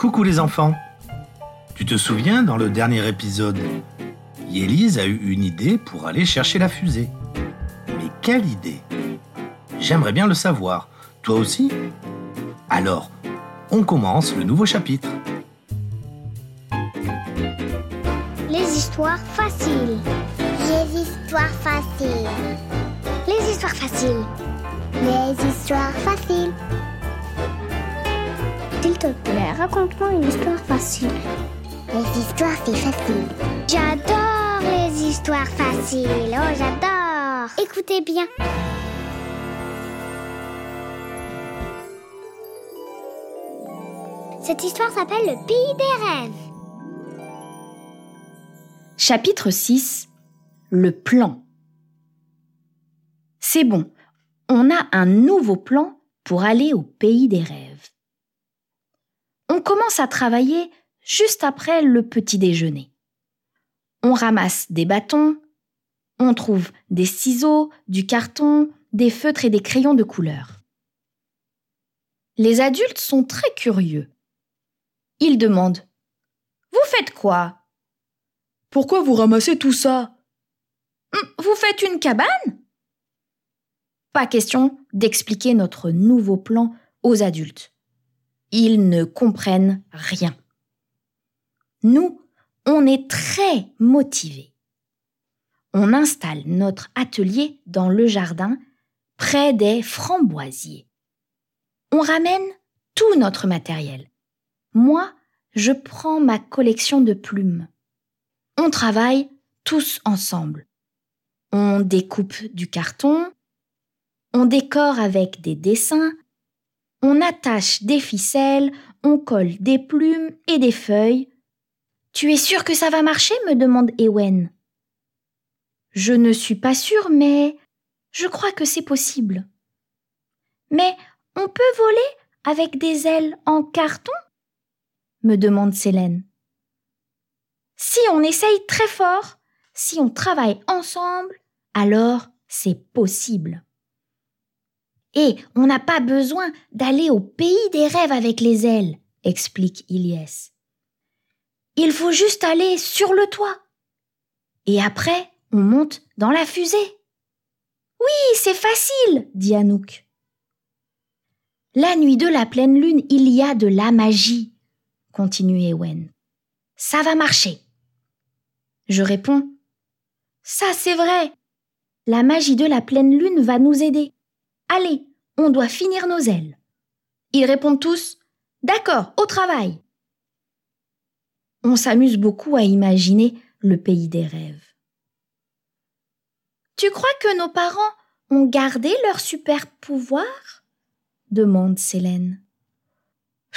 Coucou les enfants Tu te souviens, dans le dernier épisode, Yélise a eu une idée pour aller chercher la fusée. Mais quelle idée? J'aimerais bien le savoir. Toi aussi? Alors, on commence le nouveau chapitre. Les histoires faciles. Les histoires faciles. Les histoires faciles. Les histoires faciles. S'il te plaît, raconte-moi une histoire facile. Les histoires, c'est facile. J'adore les histoires faciles. Oh, j'adore. Écoutez bien. Cette histoire s'appelle Le pays des rêves. Chapitre 6 Le plan. C'est bon, on a un nouveau plan pour aller au pays des rêves. On commence à travailler juste après le petit déjeuner. On ramasse des bâtons, on trouve des ciseaux, du carton, des feutres et des crayons de couleur. Les adultes sont très curieux. Ils demandent Vous faites quoi? Pourquoi vous ramassez tout ça? Hum, Vous faites une cabane? Pas question d'expliquer notre nouveau plan aux adultes. Ils ne comprennent rien. Nous, on est très motivés. On installe notre atelier dans le jardin, près des framboisiers. On ramène tout notre matériel. Moi, je prends ma collection de plumes. On travaille tous ensemble. On découpe du carton, on décore avec des dessins, on attache des ficelles, on colle des plumes et des feuilles. Tu es sûr que ça va marcher? me demande Ewen. Je ne suis pas sûre, mais je crois que c'est possible. Mais on peut voler avec des ailes en carton? me demande Célène. Si on essaye très fort, si on travaille ensemble, alors c'est possible. Et on n'a pas besoin d'aller au pays des rêves avec les ailes, explique Ilyes. Il faut juste aller sur le toit. Et après, on monte dans la fusée. Oui, c'est facile, dit Anouk. La nuit de la pleine lune, il y a de la magie, continue Ewen. Ça va marcher. Je réponds. Ça, c'est vrai. La magie de la pleine lune va nous aider. Allez, on doit finir nos ailes. Ils répondent tous D'accord, au travail. On s'amuse beaucoup à imaginer le pays des rêves. Tu crois que nos parents ont gardé leur super pouvoir? demande Célène.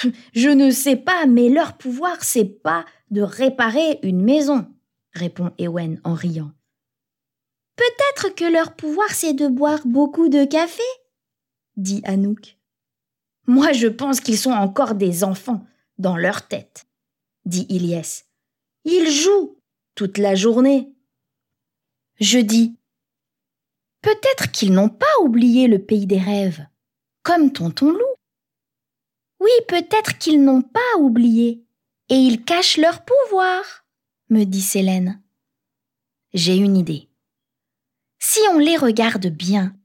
Je ne sais pas, mais leur pouvoir, c'est pas de réparer une maison, répond Ewen en riant. Peut-être que leur pouvoir, c'est de boire beaucoup de café dit Anouk. Moi, je pense qu'ils sont encore des enfants dans leur tête, dit Ilyes. Ils jouent toute la journée. Je dis Peut-être qu'ils n'ont pas oublié le pays des rêves, comme tonton loup. Oui, peut-être qu'ils n'ont pas oublié, et ils cachent leur pouvoir, me dit Célène. J'ai une idée. Si on les regarde bien,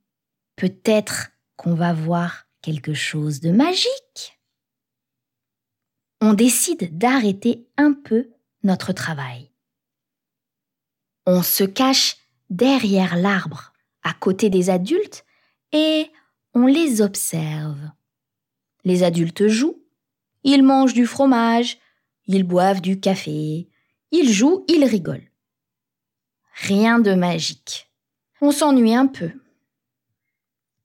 peut-être qu'on va voir quelque chose de magique. On décide d'arrêter un peu notre travail. On se cache derrière l'arbre, à côté des adultes, et on les observe. Les adultes jouent, ils mangent du fromage, ils boivent du café, ils jouent, ils rigolent. Rien de magique. On s'ennuie un peu.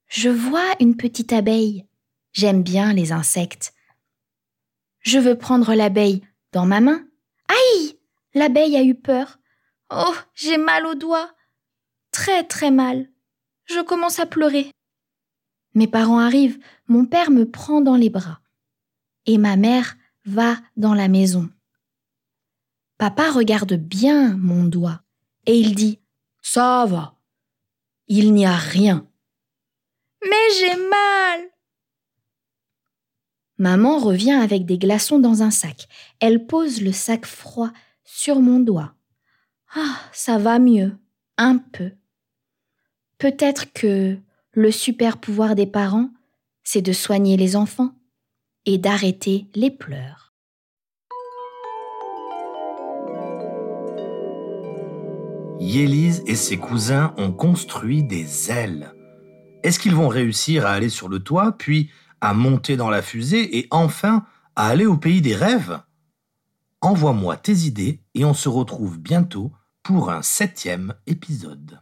Je vois une petite abeille. J'aime bien les insectes. Je veux prendre l'abeille dans ma main. Aïe L'abeille a eu peur. Oh, j'ai mal au doigt. Très très mal. Je commence à pleurer. Mes parents arrivent, mon père me prend dans les bras. Et ma mère va dans la maison. Papa regarde bien mon doigt et il dit Ça va. Il n'y a rien. Mais j'ai mal. Maman revient avec des glaçons dans un sac. Elle pose le sac froid sur mon doigt. Ah, ça va mieux, un peu. Peut-être que le super pouvoir des parents, c'est de soigner les enfants et d'arrêter les pleurs. Yélise et ses cousins ont construit des ailes. Est-ce qu'ils vont réussir à aller sur le toit, puis à monter dans la fusée et enfin à aller au pays des rêves? Envoie-moi tes idées et on se retrouve bientôt pour un septième épisode.